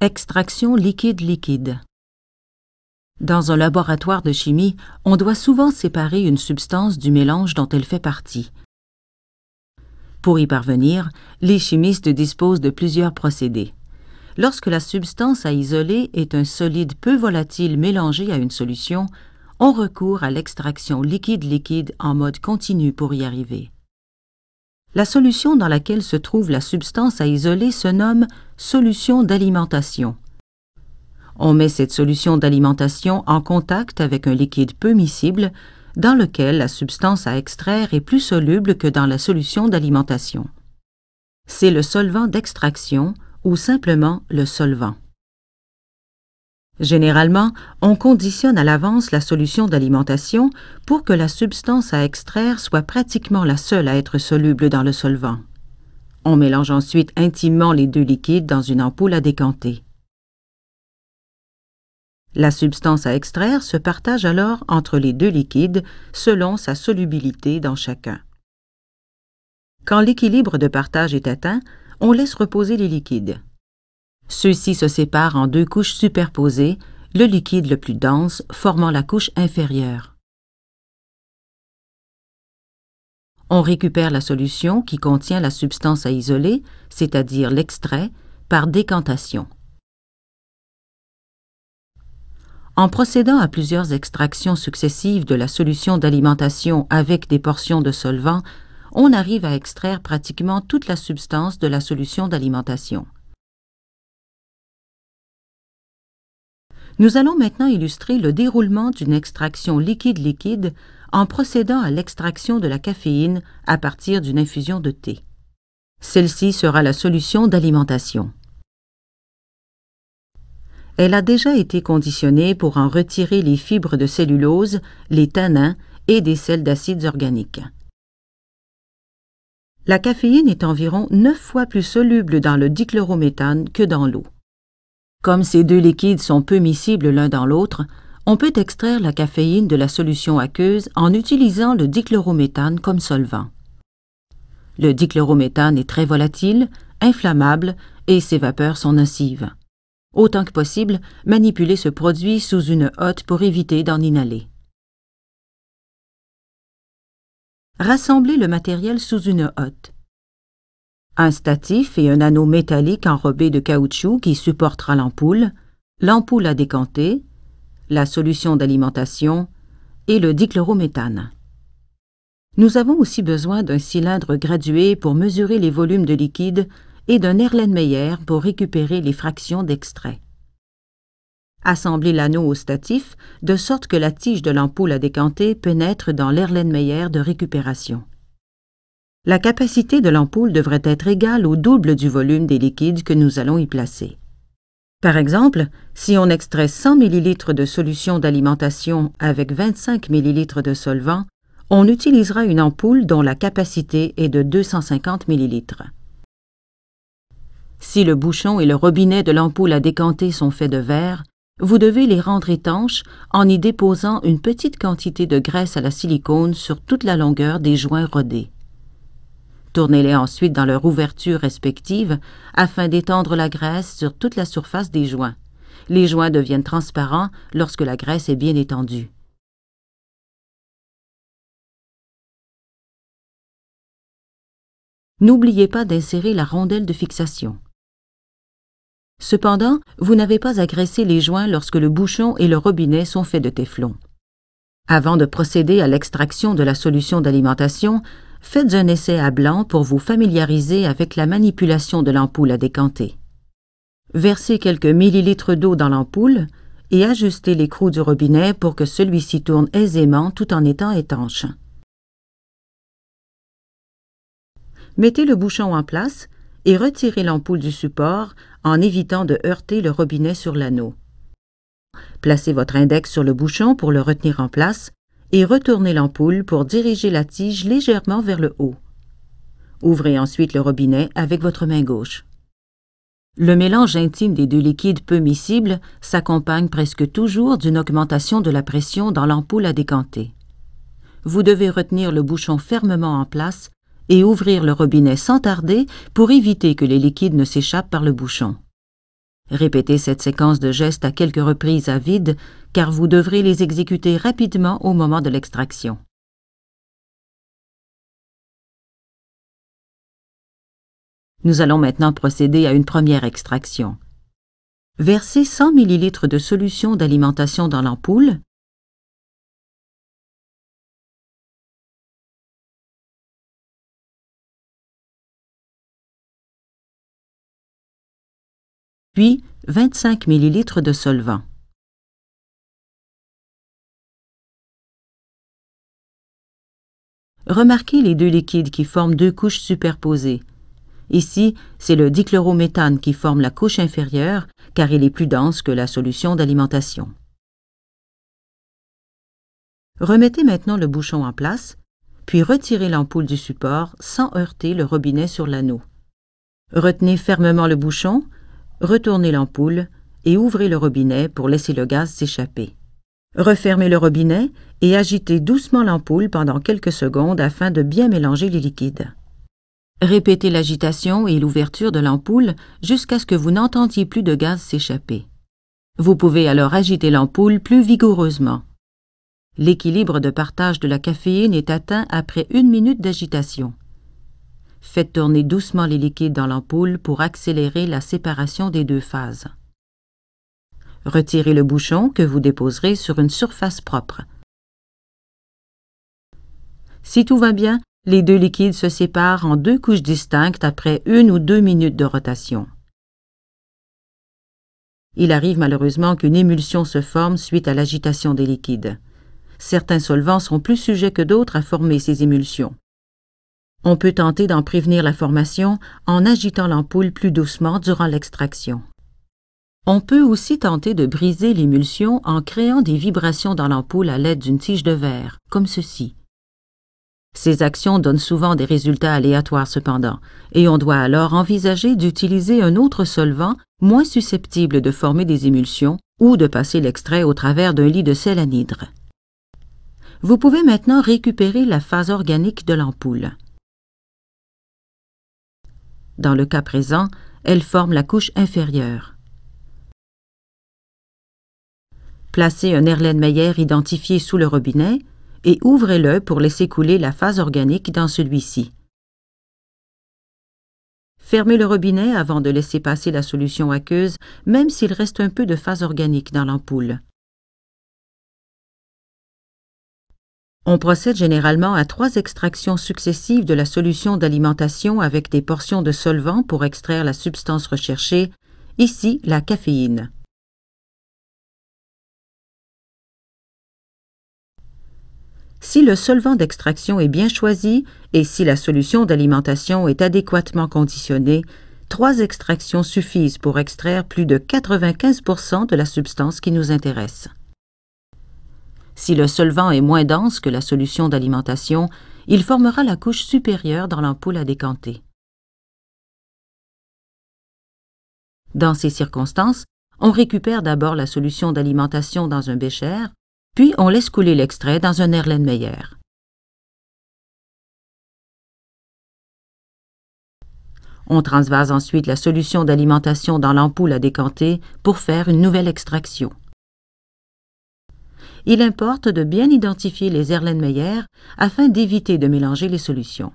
Extraction liquide-liquide. Dans un laboratoire de chimie, on doit souvent séparer une substance du mélange dont elle fait partie. Pour y parvenir, les chimistes disposent de plusieurs procédés. Lorsque la substance à isoler est un solide peu volatile mélangé à une solution, on recourt à l'extraction liquide-liquide en mode continu pour y arriver. La solution dans laquelle se trouve la substance à isoler se nomme solution d'alimentation. On met cette solution d'alimentation en contact avec un liquide peu miscible dans lequel la substance à extraire est plus soluble que dans la solution d'alimentation. C'est le solvant d'extraction ou simplement le solvant. Généralement, on conditionne à l'avance la solution d'alimentation pour que la substance à extraire soit pratiquement la seule à être soluble dans le solvant. On mélange ensuite intimement les deux liquides dans une ampoule à décanter. La substance à extraire se partage alors entre les deux liquides selon sa solubilité dans chacun. Quand l'équilibre de partage est atteint, on laisse reposer les liquides. Ceux-ci se séparent en deux couches superposées, le liquide le plus dense formant la couche inférieure. On récupère la solution qui contient la substance à isoler, c'est-à-dire l'extrait, par décantation. En procédant à plusieurs extractions successives de la solution d'alimentation avec des portions de solvant, on arrive à extraire pratiquement toute la substance de la solution d'alimentation. Nous allons maintenant illustrer le déroulement d'une extraction liquide-liquide en procédant à l'extraction de la caféine à partir d'une infusion de thé. Celle-ci sera la solution d'alimentation. Elle a déjà été conditionnée pour en retirer les fibres de cellulose, les tanins et des sels d'acides organiques. La caféine est environ neuf fois plus soluble dans le dichlorométhane que dans l'eau. Comme ces deux liquides sont peu miscibles l'un dans l'autre, on peut extraire la caféine de la solution aqueuse en utilisant le dichlorométhane comme solvant. Le dichlorométhane est très volatile, inflammable et ses vapeurs sont nocives. Autant que possible, manipulez ce produit sous une hotte pour éviter d'en inhaler. Rassemblez le matériel sous une hotte un statif et un anneau métallique enrobé de caoutchouc qui supportera l'ampoule, l'ampoule à décanter, la solution d'alimentation et le dichlorométhane. Nous avons aussi besoin d'un cylindre gradué pour mesurer les volumes de liquide et d'un Erlenmeyer pour récupérer les fractions d'extrait. Assemblez l'anneau au statif de sorte que la tige de l'ampoule à décanter pénètre dans l'Erlenmeyer de récupération la capacité de l'ampoule devrait être égale au double du volume des liquides que nous allons y placer. Par exemple, si on extrait 100 ml de solution d'alimentation avec 25 ml de solvant, on utilisera une ampoule dont la capacité est de 250 ml. Si le bouchon et le robinet de l'ampoule à décanter sont faits de verre, vous devez les rendre étanches en y déposant une petite quantité de graisse à la silicone sur toute la longueur des joints rodés. Tournez-les ensuite dans leur ouverture respective afin d'étendre la graisse sur toute la surface des joints. Les joints deviennent transparents lorsque la graisse est bien étendue. N'oubliez pas d'insérer la rondelle de fixation. Cependant, vous n'avez pas graisser les joints lorsque le bouchon et le robinet sont faits de téflon. Avant de procéder à l'extraction de la solution d'alimentation, faites un essai à blanc pour vous familiariser avec la manipulation de l'ampoule à décanter. Versez quelques millilitres d'eau dans l'ampoule et ajustez l'écrou du robinet pour que celui-ci tourne aisément tout en étant étanche. Mettez le bouchon en place et retirez l'ampoule du support en évitant de heurter le robinet sur l'anneau. Placez votre index sur le bouchon pour le retenir en place et retournez l'ampoule pour diriger la tige légèrement vers le haut. Ouvrez ensuite le robinet avec votre main gauche. Le mélange intime des deux liquides peu miscibles s'accompagne presque toujours d'une augmentation de la pression dans l'ampoule à décanter. Vous devez retenir le bouchon fermement en place et ouvrir le robinet sans tarder pour éviter que les liquides ne s'échappent par le bouchon. Répétez cette séquence de gestes à quelques reprises à vide, car vous devrez les exécuter rapidement au moment de l'extraction. Nous allons maintenant procéder à une première extraction. Versez 100 ml de solution d'alimentation dans l'ampoule. Puis 25 ml de solvant. Remarquez les deux liquides qui forment deux couches superposées. Ici, c'est le dichlorométhane qui forme la couche inférieure car il est plus dense que la solution d'alimentation. Remettez maintenant le bouchon en place, puis retirez l'ampoule du support sans heurter le robinet sur l'anneau. Retenez fermement le bouchon, retournez l'ampoule et ouvrez le robinet pour laisser le gaz s'échapper. Refermez le robinet et agitez doucement l'ampoule pendant quelques secondes afin de bien mélanger les liquides. Répétez l'agitation et l'ouverture de l'ampoule jusqu'à ce que vous n'entendiez plus de gaz s'échapper. Vous pouvez alors agiter l'ampoule plus vigoureusement. L'équilibre de partage de la caféine est atteint après une minute d'agitation. Faites tourner doucement les liquides dans l'ampoule pour accélérer la séparation des deux phases. Retirez le bouchon que vous déposerez sur une surface propre. Si tout va bien, les deux liquides se séparent en deux couches distinctes après une ou deux minutes de rotation. Il arrive malheureusement qu'une émulsion se forme suite à l'agitation des liquides. Certains solvants sont plus sujets que d'autres à former ces émulsions. On peut tenter d'en prévenir la formation en agitant l'ampoule plus doucement durant l'extraction. On peut aussi tenter de briser l'émulsion en créant des vibrations dans l'ampoule à l'aide d'une tige de verre, comme ceci. Ces actions donnent souvent des résultats aléatoires cependant, et on doit alors envisager d'utiliser un autre solvant moins susceptible de former des émulsions ou de passer l'extrait au travers d'un lit de sel anhydre. Vous pouvez maintenant récupérer la phase organique de l'ampoule. Dans le cas présent, elle forme la couche inférieure. Placez un Erlenmeyer identifié sous le robinet et ouvrez-le pour laisser couler la phase organique dans celui-ci. Fermez le robinet avant de laisser passer la solution aqueuse, même s'il reste un peu de phase organique dans l'ampoule. On procède généralement à trois extractions successives de la solution d'alimentation avec des portions de solvant pour extraire la substance recherchée, ici la caféine. Si le solvant d'extraction est bien choisi et si la solution d'alimentation est adéquatement conditionnée, trois extractions suffisent pour extraire plus de 95 de la substance qui nous intéresse. Si le solvant est moins dense que la solution d'alimentation, il formera la couche supérieure dans l'ampoule à décanter. Dans ces circonstances, on récupère d'abord la solution d'alimentation dans un bécher, puis on laisse couler l'extrait dans un Erlenmeyer. On transvase ensuite la solution d'alimentation dans l'ampoule à décanter pour faire une nouvelle extraction. Il importe de bien identifier les Erlenmeyer afin d'éviter de mélanger les solutions.